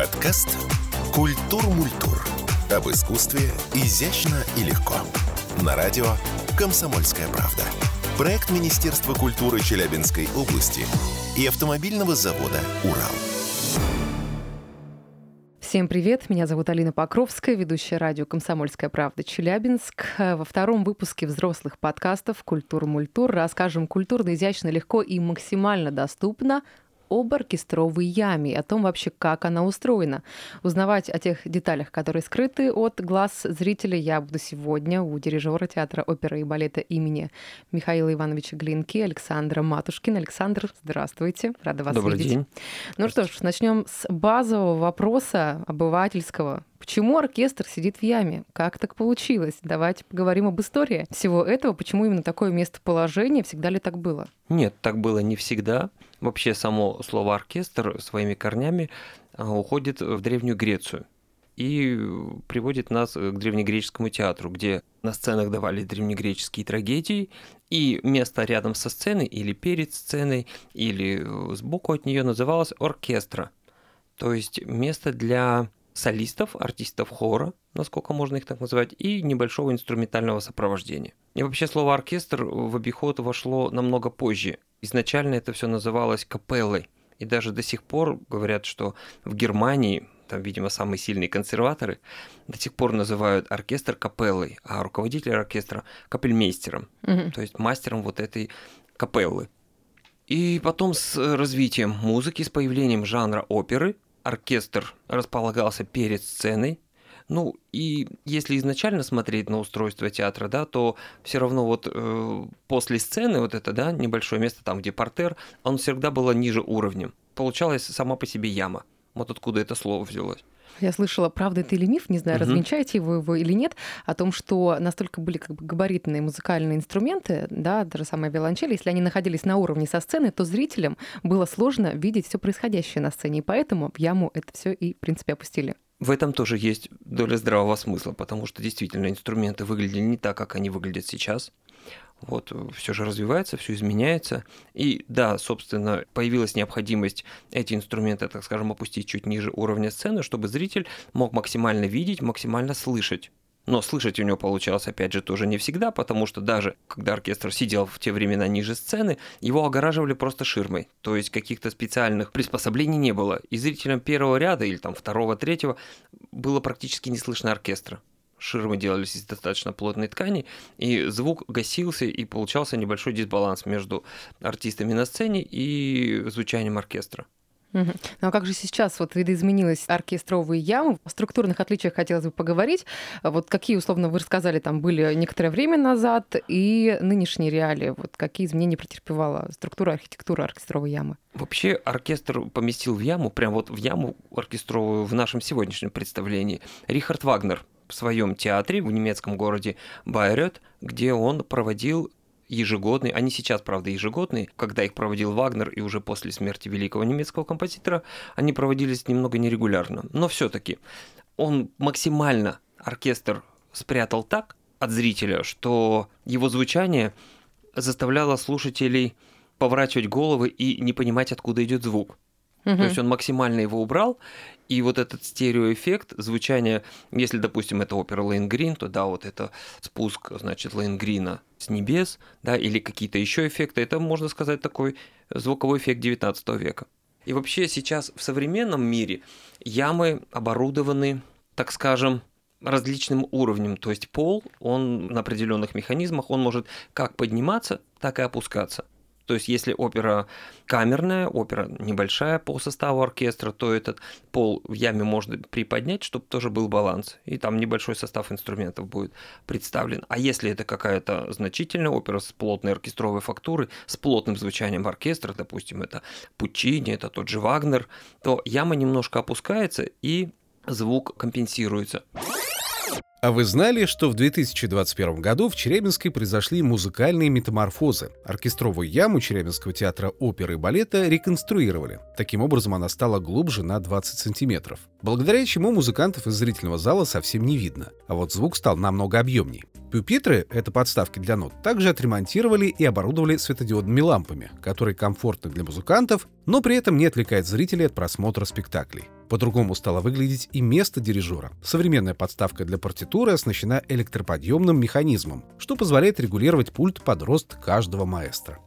Подкаст «Культур Мультур». Об искусстве изящно и легко. На радио «Комсомольская правда». Проект Министерства культуры Челябинской области и автомобильного завода «Урал». Всем привет, меня зовут Алина Покровская, ведущая радио «Комсомольская правда» Челябинск. Во втором выпуске взрослых подкастов «Культур Мультур» расскажем культурно, изящно, легко и максимально доступно об оркестровой яме, о том вообще, как она устроена. Узнавать о тех деталях, которые скрыты от глаз зрителя, я буду сегодня у дирижера театра оперы и балета имени Михаила Ивановича Глинки Александра Матушкина. Александр, здравствуйте, рада вас Добрый видеть. день. Ну что ж, начнем с базового вопроса обывательского. Почему оркестр сидит в яме? Как так получилось? Давайте поговорим об истории всего этого. Почему именно такое местоположение? Всегда ли так было? Нет, так было не всегда. Вообще само слово оркестр своими корнями а, уходит в Древнюю Грецию и приводит нас к древнегреческому театру, где на сценах давали древнегреческие трагедии, и место рядом со сценой или перед сценой, или сбоку от нее называлось оркестра. То есть место для солистов, артистов хора, насколько можно их так называть, и небольшого инструментального сопровождения. И вообще слово оркестр в обиход вошло намного позже. Изначально это все называлось капеллой. И даже до сих пор говорят, что в Германии, там, видимо, самые сильные консерваторы, до сих пор называют оркестр капеллой, а руководителя оркестра капельмейстером, Мгм. то есть мастером вот этой капеллы. И потом с развитием музыки, с появлением жанра оперы, оркестр располагался перед сценой. Ну и если изначально смотреть на устройство театра, да, то все равно вот э, после сцены вот это, да, небольшое место там, где портер, он всегда было ниже уровнем. Получалась сама по себе яма. Вот откуда это слово взялось. Я слышала, правда это или миф, не знаю, Мгм. развенчаете его, его или нет, о том, что настолько были как бы габаритные музыкальные инструменты, да, даже самая виолончель, если они находились на уровне со сцены, то зрителям было сложно видеть все происходящее на сцене, и поэтому в яму это все и, в принципе, опустили. В этом тоже есть доля здравого смысла, потому что действительно инструменты выглядели не так, как они выглядят сейчас. Вот все же развивается, все изменяется. И да, собственно, появилась необходимость эти инструменты, так скажем, опустить чуть ниже уровня сцены, чтобы зритель мог максимально видеть, максимально слышать. Но слышать у него получалось, опять же, тоже не всегда, потому что даже когда оркестр сидел в те времена ниже сцены, его огораживали просто ширмой. То есть каких-то специальных приспособлений не было. И зрителям первого ряда или там второго, третьего было практически не слышно оркестра. Ширмы делались из достаточно плотной ткани, и звук гасился, и получался небольшой дисбаланс между артистами на сцене и звучанием оркестра. Ну а как же сейчас вот видоизменилась оркестровые ямы? О структурных отличиях хотелось бы поговорить. Вот какие, условно, вы рассказали, там были некоторое время назад, и нынешние реалии. Вот какие изменения претерпевала структура, архитектура оркестровой ямы? Вообще оркестр поместил в яму, прям вот в яму оркестровую в нашем сегодняшнем представлении, Рихард Вагнер в своем театре в немецком городе Байрет, где он проводил ежегодный, они сейчас, правда, ежегодные, когда их проводил Вагнер и уже после смерти великого немецкого композитора, они проводились немного нерегулярно. Но все-таки он максимально оркестр спрятал так от зрителя, что его звучание заставляло слушателей поворачивать головы и не понимать, откуда идет звук. То есть он максимально его убрал, и вот этот стереоэффект звучания, если, допустим, это опера Лейнгрин, то да, вот это спуск, значит, Лейнгрина с небес, да, или какие-то еще эффекты, это, можно сказать, такой звуковой эффект 19 века. И вообще сейчас в современном мире ямы оборудованы, так скажем, различным уровнем, то есть пол, он на определенных механизмах, он может как подниматься, так и опускаться. То есть, если опера камерная, опера небольшая по составу оркестра, то этот пол в яме можно приподнять, чтобы тоже был баланс. И там небольшой состав инструментов будет представлен. А если это какая-то значительная опера с плотной оркестровой фактурой, с плотным звучанием оркестра, допустим, это Пучини, это тот же Вагнер, то яма немножко опускается и звук компенсируется. А вы знали, что в 2021 году в Челябинске произошли музыкальные метаморфозы? Оркестровую яму Челябинского театра оперы и балета реконструировали. Таким образом, она стала глубже на 20 сантиметров. Благодаря чему музыкантов из зрительного зала совсем не видно. А вот звук стал намного объемней. Пюпитры, это подставки для нот, также отремонтировали и оборудовали светодиодными лампами, которые комфортны для музыкантов, но при этом не отвлекают зрителей от просмотра спектаклей. По-другому стало выглядеть и место дирижера. Современная подставка для партитуры оснащена электроподъемным механизмом, что позволяет регулировать пульт под рост каждого маэстро.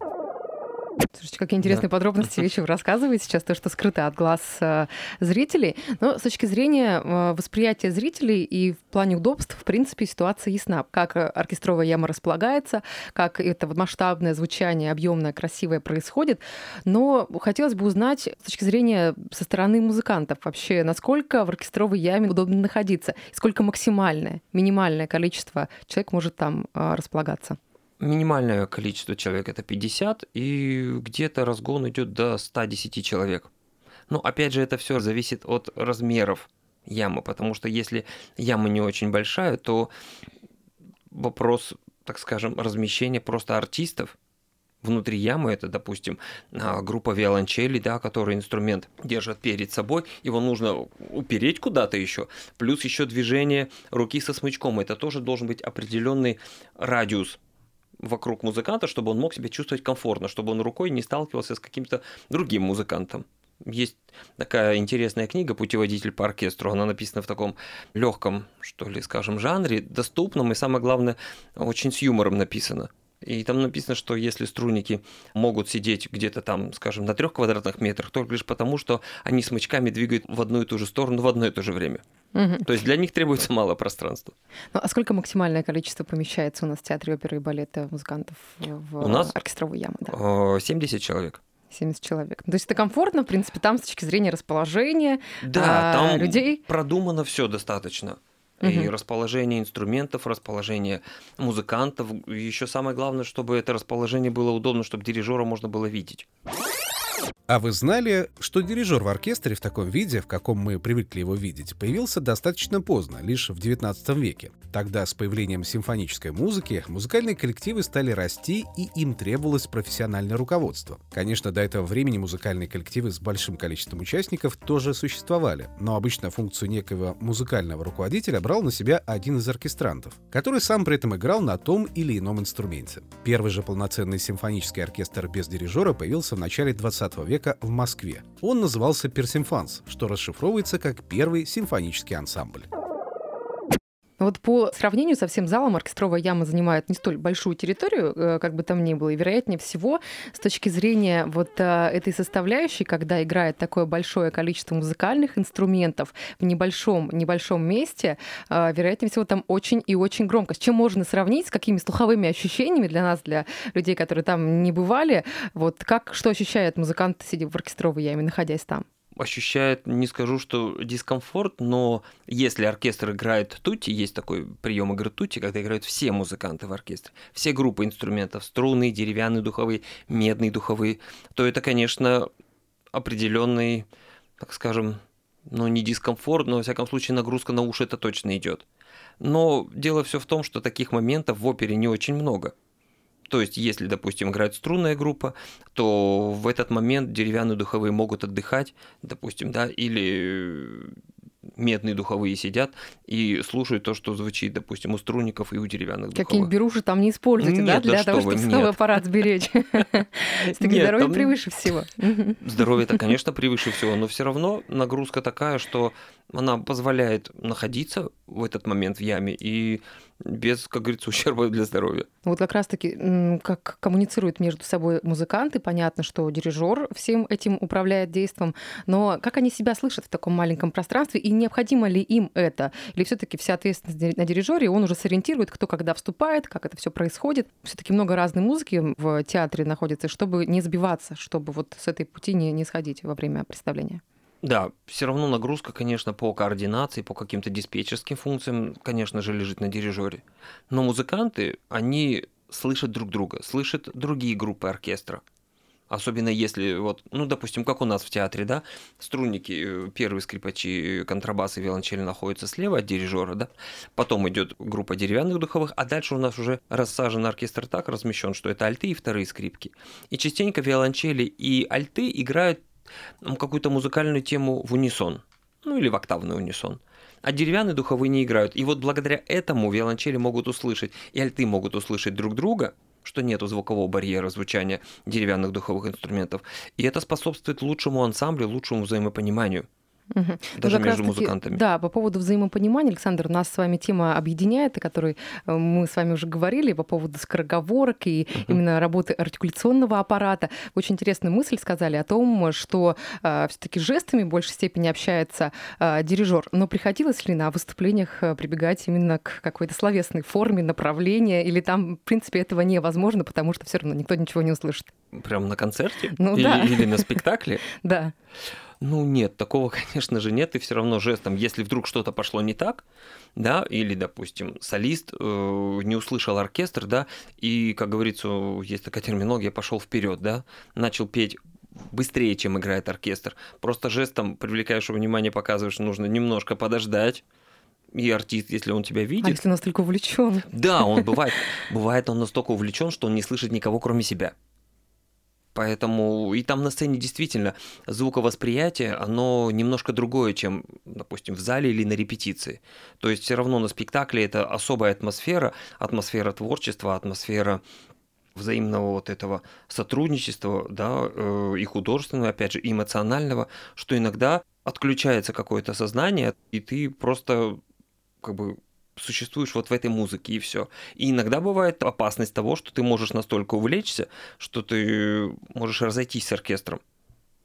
Слушайте, какие интересные да. подробности вещи вы рассказываете сейчас, то, что скрыто от глаз э, зрителей. Но с точки зрения э, восприятия зрителей и в плане удобств, в принципе, ситуация ясна. Как оркестровая яма располагается, как это масштабное звучание, объемное, красивое происходит. Но хотелось бы узнать с точки зрения со стороны музыкантов вообще, насколько в оркестровой яме удобно находиться, и сколько максимальное, минимальное количество человек может там э, располагаться минимальное количество человек это 50, и где-то разгон идет до 110 человек. Но опять же, это все зависит от размеров ямы, потому что если яма не очень большая, то вопрос, так скажем, размещения просто артистов внутри ямы, это, допустим, а, группа виолончели, да, который инструмент держат перед собой, его нужно упереть куда-то еще, плюс еще движение руки со смычком, это тоже должен быть определенный радиус вокруг музыканта, чтобы он мог себя чувствовать комфортно, чтобы он рукой не сталкивался с каким-то другим музыкантом. Есть такая интересная книга «Путеводитель по оркестру». Она написана в таком легком, что ли, скажем, жанре, доступном и, самое главное, очень с юмором написано. И там написано, что если струнники могут сидеть где-то там, скажем, на трех квадратных метрах, только лишь потому, что они смычками двигают в одну и ту же сторону в одно и то же время. Угу. То есть для них требуется мало пространства. Ну, а сколько максимальное количество помещается у нас в театре оперы и балета музыкантов в у нас оркестровую яму? Да? 70 человек. 70 человек. То есть это комфортно, в принципе, там с точки зрения расположения да, а, там людей. Продумано все достаточно. Угу. И расположение инструментов, расположение музыкантов. Еще самое главное, чтобы это расположение было удобно, чтобы дирижера можно было видеть. А вы знали, что дирижер в оркестре в таком виде, в каком мы привыкли его видеть, появился достаточно поздно, лишь в XIX веке? Тогда с появлением симфонической музыки музыкальные коллективы стали расти, и им требовалось профессиональное руководство. Конечно, до этого времени музыкальные коллективы с большим количеством участников тоже существовали, но обычно функцию некого музыкального руководителя брал на себя один из оркестрантов, который сам при этом играл на том или ином инструменте. Первый же полноценный симфонический оркестр без дирижера появился в начале 20 века в Москве. Он назывался «Персимфанс», что расшифровывается как «Первый симфонический ансамбль». Вот по сравнению со всем залом оркестровая яма занимает не столь большую территорию, э, как бы там ни было, и вероятнее всего с точки зрения вот э, этой составляющей, когда играет такое большое количество музыкальных инструментов в небольшом, небольшом месте, э, вероятнее всего там очень и очень громко. С чем можно сравнить, с какими слуховыми ощущениями для нас, для людей, которые там не бывали, вот как, что ощущает музыкант, сидя в оркестровой яме, находясь там? Ощущает, не скажу, что дискомфорт, но если оркестр играет тути, есть такой прием игры тути, когда играют все музыканты в оркестре, все группы инструментов, струнные, деревянные духовые, медные духовые, то это, конечно, определенный, так скажем, ну не дискомфорт, но во всяком случае нагрузка на уши это точно идет. Но дело все в том, что таких моментов в опере не очень много. То есть, если, допустим, играет струнная группа, то в этот момент деревянные духовые могут отдыхать, допустим, да, или медные духовые сидят и слушают то, что звучит, допустим, у струнников и у деревянных духовых. Какие-нибудь беруши там не используете, нет, да, для да того, чтобы нет. свой аппарат сберечь? Здоровье превыше всего. Здоровье это, конечно, превыше всего, но все равно нагрузка такая, что она позволяет находиться в этот момент в яме и без, как говорится, ущерба для здоровья. Вот как раз-таки, как коммуницируют между собой музыканты, понятно, что дирижер всем этим управляет действом, но как они себя слышат в таком маленьком пространстве, и необходимо ли им это? Или все таки вся ответственность на дирижере, он уже сориентирует, кто когда вступает, как это все происходит. все таки много разной музыки в театре находится, чтобы не сбиваться, чтобы вот с этой пути не, не сходить во время представления. Да, все равно нагрузка, конечно, по координации, по каким-то диспетчерским функциям, конечно же, лежит на дирижере. Но музыканты, они слышат друг друга, слышат другие группы оркестра. Особенно если, вот, ну, допустим, как у нас в театре, да, струнники, э, первые скрипачи, контрабасы, виолончели находятся слева от дирижера, да, потом идет группа деревянных духовых, а дальше у нас уже рассажен оркестр так размещен, что это альты и вторые скрипки. И частенько виолончели и альты играют какую-то музыкальную тему в унисон, ну или в октавный унисон. А деревянные духовые не играют. И вот благодаря этому виолончели могут услышать, и альты могут услышать друг друга, что нету звукового барьера звучания деревянных духовых инструментов. И это способствует лучшему ансамблю, лучшему взаимопониманию Угу. Даже ну, между музыкантами. Да, по поводу взаимопонимания, Александр, нас с вами тема объединяет, о которой э, мы с вами уже говорили, по поводу скороговорок и угу. именно работы артикуляционного аппарата. Очень интересную мысль сказали о том, что э, все-таки жестами в большей степени общается э, дирижер. Но приходилось ли на выступлениях э, прибегать именно к какой-то словесной форме, направления, или там, в принципе, этого невозможно, потому что все равно никто ничего не услышит? Прямо на концерте? Ну, или, да. или на спектакле? Да. Ну нет, такого, конечно же, нет. И все равно жестом, если вдруг что-то пошло не так, да, или, допустим, солист э, не услышал оркестр, да, и, как говорится, есть такая терминология, пошел вперед, да, начал петь быстрее, чем играет оркестр. Просто жестом привлекаешь внимание, показываешь, нужно немножко подождать, и артист, если он тебя видит. А если настолько увлечен? Да, он бывает. Бывает он настолько увлечен, что он не слышит никого, кроме себя. Поэтому и там на сцене действительно звуковосприятие, оно немножко другое, чем, допустим, в зале или на репетиции. То есть все равно на спектакле это особая атмосфера, атмосфера творчества, атмосфера взаимного вот этого сотрудничества, да, э, и художественного, опять же, и эмоционального, что иногда отключается какое-то сознание, и ты просто как бы существуешь вот в этой музыке и все. И иногда бывает опасность того, что ты можешь настолько увлечься, что ты можешь разойтись с оркестром.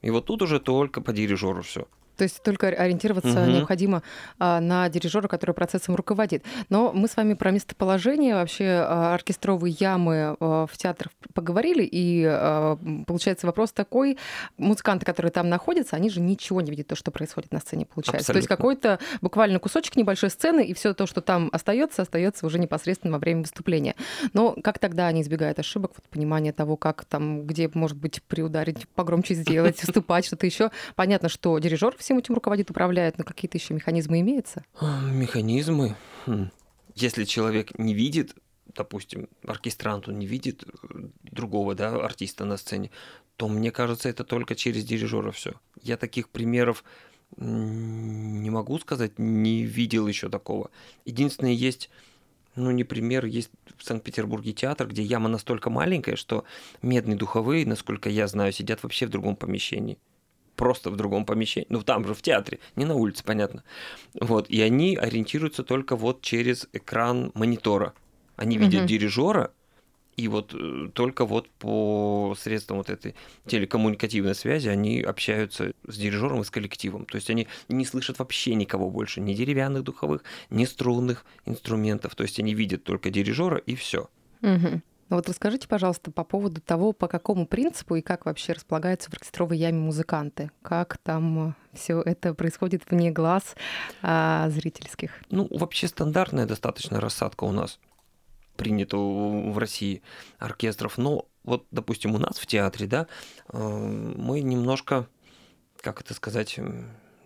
И вот тут уже только по дирижеру все. То есть только ориентироваться угу. необходимо а, на дирижера, который процессом руководит. Но мы с вами про местоположение вообще а, оркестровой ямы а, в театрах поговорили, и а, получается вопрос такой: музыканты, которые там находятся, они же ничего не видят то, что происходит на сцене, получается. Абсолютно. То есть какой-то буквально кусочек небольшой сцены, и все то, что там остается, остается уже непосредственно во время выступления. Но как тогда они избегают ошибок, вот понимание того, как там, где может быть приударить, погромче сделать, выступать, что-то еще. Понятно, что дирижер всем этим руководит, управляет, но какие-то еще механизмы имеются? Механизмы? Хм. Если человек не видит, допустим, оркестрант, он не видит э, другого да, артиста на сцене, то мне кажется, это только через дирижера все. Я таких примеров не могу сказать, не видел еще такого. Единственное, есть, ну не пример, есть в Санкт-Петербурге театр, где яма настолько маленькая, что медные духовые, насколько я знаю, сидят вообще в другом помещении просто в другом помещении, ну там же в театре, не на улице, понятно. Вот, и они ориентируются только вот через экран монитора. Они видят угу. дирижера, и вот э, только вот по средствам вот этой телекоммуникативной связи они общаются с дирижером и с коллективом. То есть они не слышат вообще никого больше, ни деревянных духовых, ни струнных инструментов. То есть они видят только дирижера и все. Угу. Ну вот расскажите, пожалуйста, по поводу того, по какому принципу и как вообще располагаются в оркестровой яме музыканты. Как там все это происходит вне глаз а, зрительских? Ну, вообще стандартная достаточно рассадка у нас принята в России оркестров. Но вот, допустим, у нас в театре, да, э, мы немножко, как это сказать,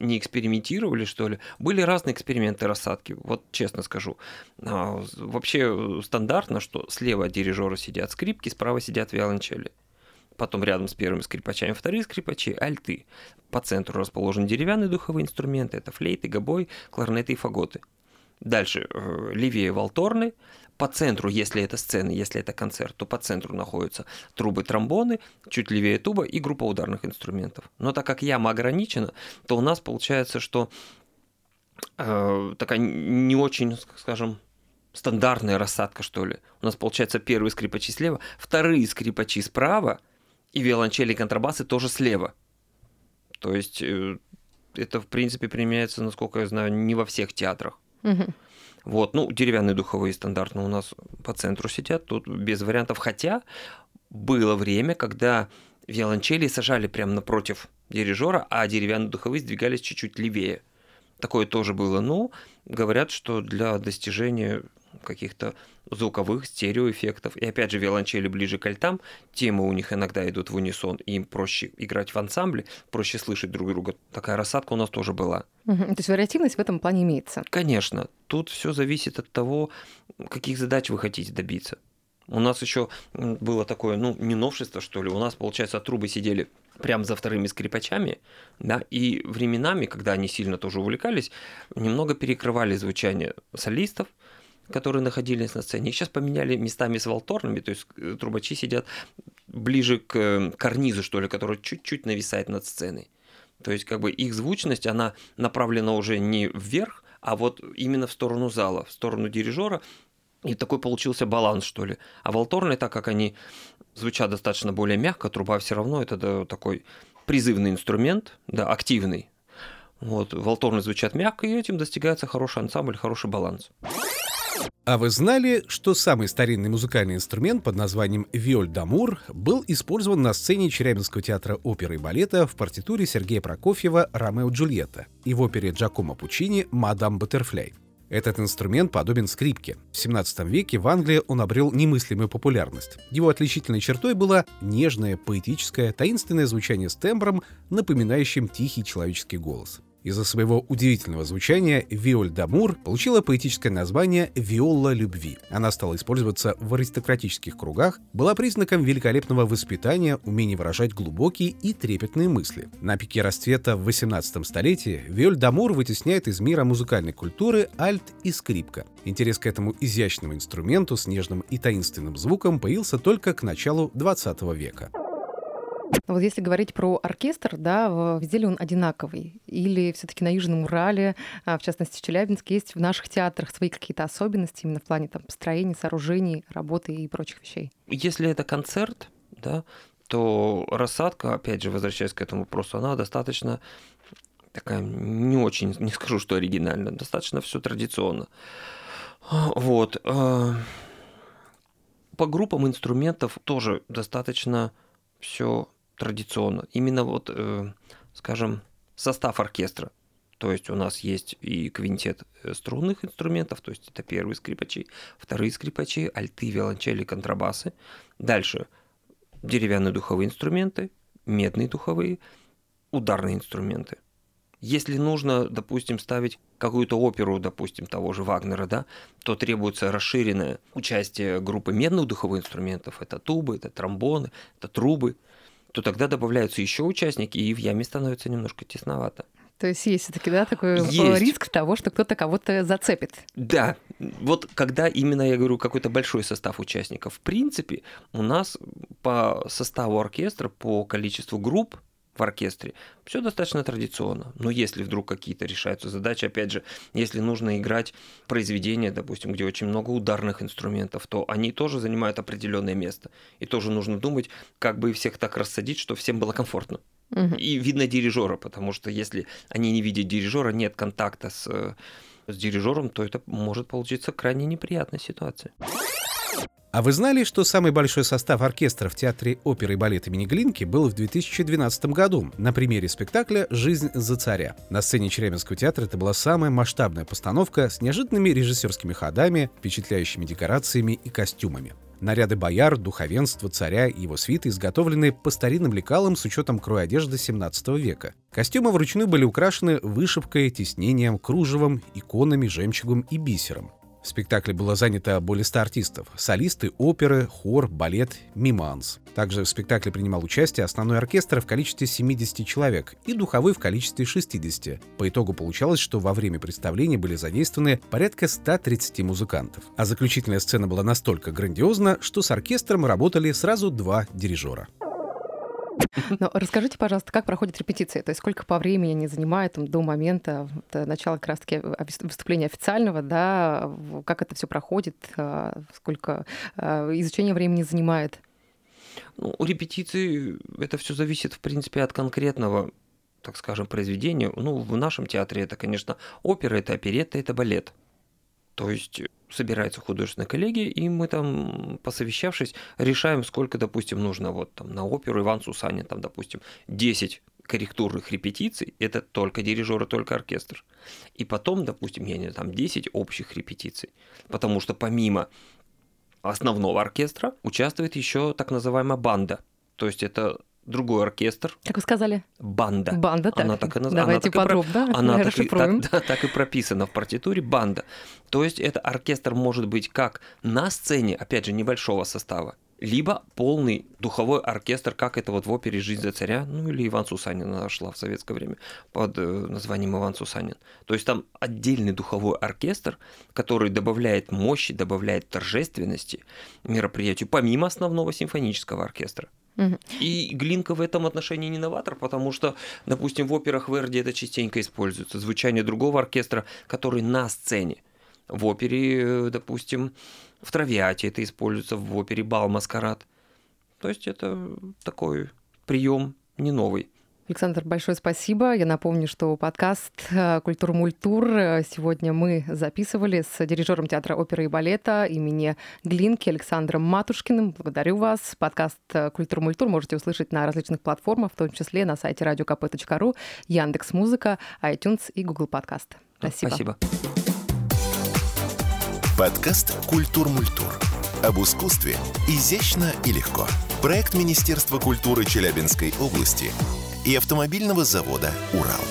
не экспериментировали, что ли. Были разные эксперименты рассадки, вот честно скажу. А, вообще стандартно, что слева от сидят скрипки, справа сидят виолончели. Потом рядом с первыми скрипачами вторые скрипачи, альты. По центру расположены деревянные духовые инструменты, это флейты, гобой, кларнеты и фаготы. Дальше э, левее валторны, по центру, если это сцена, если это концерт, то по центру находятся трубы тромбоны, чуть левее туба и группа ударных инструментов. Но так как яма ограничена, то у нас получается, что э, такая не очень, скажем, стандартная рассадка, что ли. У нас получается первые скрипачи слева, вторые скрипачи справа, и виолончели и контрабасы тоже слева. То есть э, это, в принципе, применяется, насколько я знаю, не во всех театрах. Вот, ну, деревянные духовые стандартно у нас по центру сидят, тут без вариантов. Хотя было время, когда виолончели сажали прямо напротив дирижера, а деревянные духовые сдвигались чуть-чуть левее. Такое тоже было. Но говорят, что для достижения каких-то звуковых стереоэффектов. И опять же, виолончели ближе к альтам, темы у них иногда идут в унисон, и им проще играть в ансамбле, проще слышать друг друга. Такая рассадка у нас тоже была. Угу. То есть вариативность в этом плане имеется? Конечно. Тут все зависит от того, каких задач вы хотите добиться. У нас еще было такое, ну, не новшество, что ли. У нас, получается, трубы сидели прямо за вторыми скрипачами, да, и временами, когда они сильно тоже увлекались, немного перекрывали звучание солистов, которые находились на сцене. Их сейчас поменяли местами с волторными, то есть э, трубачи сидят ближе к э, карнизу, что ли, который чуть-чуть нависает над сценой. То есть как бы их звучность, она направлена уже не вверх, а вот именно в сторону зала, в сторону дирижера. И такой получился баланс, что ли. А волторны, так как они звучат достаточно более мягко, труба все равно это да, такой призывный инструмент, да, активный. Вот, волторны звучат мягко, и этим достигается хороший ансамбль, хороший баланс. А вы знали, что самый старинный музыкальный инструмент под названием виоль дамур был использован на сцене Челябинского театра оперы и балета в партитуре Сергея Прокофьева «Ромео Джульетта» и в опере Джакомо Пучини «Мадам Баттерфляй». Этот инструмент подобен скрипке. В 17 веке в Англии он обрел немыслимую популярность. Его отличительной чертой было нежное, поэтическое, таинственное звучание с тембром, напоминающим тихий человеческий голос. Из-за своего удивительного звучания виоль дамур получила поэтическое название «виола любви». Она стала использоваться в аристократических кругах, была признаком великолепного воспитания, умения выражать глубокие и трепетные мысли. На пике расцвета в 18 столетии виоль дамур вытесняет из мира музыкальной культуры альт и скрипка. Интерес к этому изящному инструменту с нежным и таинственным звуком появился только к началу 20 века. Вот если говорить про оркестр, да, везде ли он одинаковый? Или все таки на Южном Урале, а, в частности в Челябинске, есть в наших театрах свои какие-то особенности именно в плане там, построения, сооружений, работы и прочих вещей? Если это концерт, да, то рассадка, опять же, возвращаясь к этому вопросу, она достаточно такая не очень, не скажу, что оригинально, достаточно все традиционно. Вот. А, по группам инструментов тоже достаточно все традиционно. Именно вот, э, скажем, состав оркестра. То есть у нас есть и квинтет э, струнных инструментов, то есть это первые скрипачи, вторые скрипачи, альты, виолончели, контрабасы. Дальше деревянные духовые инструменты, медные духовые, ударные инструменты. Если нужно, допустим, ставить какую-то оперу, допустим, того же Вагнера, да, то требуется расширенное участие группы медных духовых инструментов. Это тубы, это тромбоны, это трубы – то тогда добавляются еще участники, и в яме становится немножко тесновато. То есть есть все-таки, да, такой есть. риск того, что кто-то кого-то зацепит. Да, вот когда именно, я говорю, какой-то большой состав участников, в принципе, у нас по составу оркестра, по количеству групп, в оркестре. Все достаточно традиционно. Но если вдруг какие-то решаются задачи, опять же, если нужно играть произведения, допустим, где очень много ударных инструментов, то они тоже занимают определенное место. И тоже нужно думать, как бы всех так рассадить, чтобы всем было комфортно. И видно дирижера, потому что если они не видят дирижера, нет контакта с, с дирижером, то это может получиться крайне неприятная ситуация. А вы знали, что самый большой состав оркестра в Театре оперы и балета имени Глинки был в 2012 году на примере спектакля «Жизнь за царя». На сцене Челябинского театра это была самая масштабная постановка с неожиданными режиссерскими ходами, впечатляющими декорациями и костюмами. Наряды бояр, духовенства, царя и его свиты изготовлены по старинным лекалам с учетом кроя одежды 17 века. Костюмы вручную были украшены вышивкой, тиснением, кружевом, иконами, жемчугом и бисером. В спектакле было занято более 100 артистов. Солисты, оперы, хор, балет, миманс. Также в спектакле принимал участие основной оркестр в количестве 70 человек и духовой в количестве 60. По итогу получалось, что во время представления были задействованы порядка 130 музыкантов. А заключительная сцена была настолько грандиозна, что с оркестром работали сразу два дирижера. Но расскажите, пожалуйста, как проходит репетиция? То есть сколько по времени они занимают там, до момента начала как раз-таки выступления официального, да? Как это все проходит? А, сколько а, изучения времени занимает? Ну, у репетиции это все зависит, в принципе, от конкретного так скажем, произведения. Ну, в нашем театре это, конечно, опера, это оперетта, это балет. То есть собирается художественная коллегия, и мы там, посовещавшись, решаем, сколько, допустим, нужно вот там на оперу Иван Сусанин, там, допустим, 10 корректурных репетиций, это только дирижер и только оркестр. И потом, допустим, я не знаю, там 10 общих репетиций. Потому что помимо основного оркестра участвует еще так называемая банда. То есть это другой оркестр. Как вы сказали? Банда. Банда, так. Она так и называется. Давайте она подробно и, она так и, так, да, так и прописана в партитуре банда. То есть это оркестр может быть как на сцене, опять же, небольшого состава, либо полный духовой оркестр, как это вот в опере «Жизнь за царя», ну или Иван Сусанин она шла в советское время под э, названием Иван Сусанин. То есть там отдельный духовой оркестр, который добавляет мощи, добавляет торжественности мероприятию, помимо основного симфонического оркестра. И Глинка в этом отношении не новатор, потому что, допустим, в операх Верди это частенько используется. Звучание другого оркестра, который на сцене. В опере, допустим, в Травиате это используется, в опере Бал Маскарад. То есть это такой прием не новый. Александр, большое спасибо. Я напомню, что подкаст э, «Культур Мультур» сегодня мы записывали с дирижером театра оперы и балета имени Глинки Александром Матушкиным. Благодарю вас. Подкаст э, «Культур Мультур» можете услышать на различных платформах, в том числе на сайте radiokp.ru, Яндекс Музыка, iTunes и Google Подкаст. Спасибо. Спасибо. Подкаст «Культур Мультур». Об искусстве изящно и легко. Проект Министерства культуры Челябинской области – и автомобильного завода «Урал».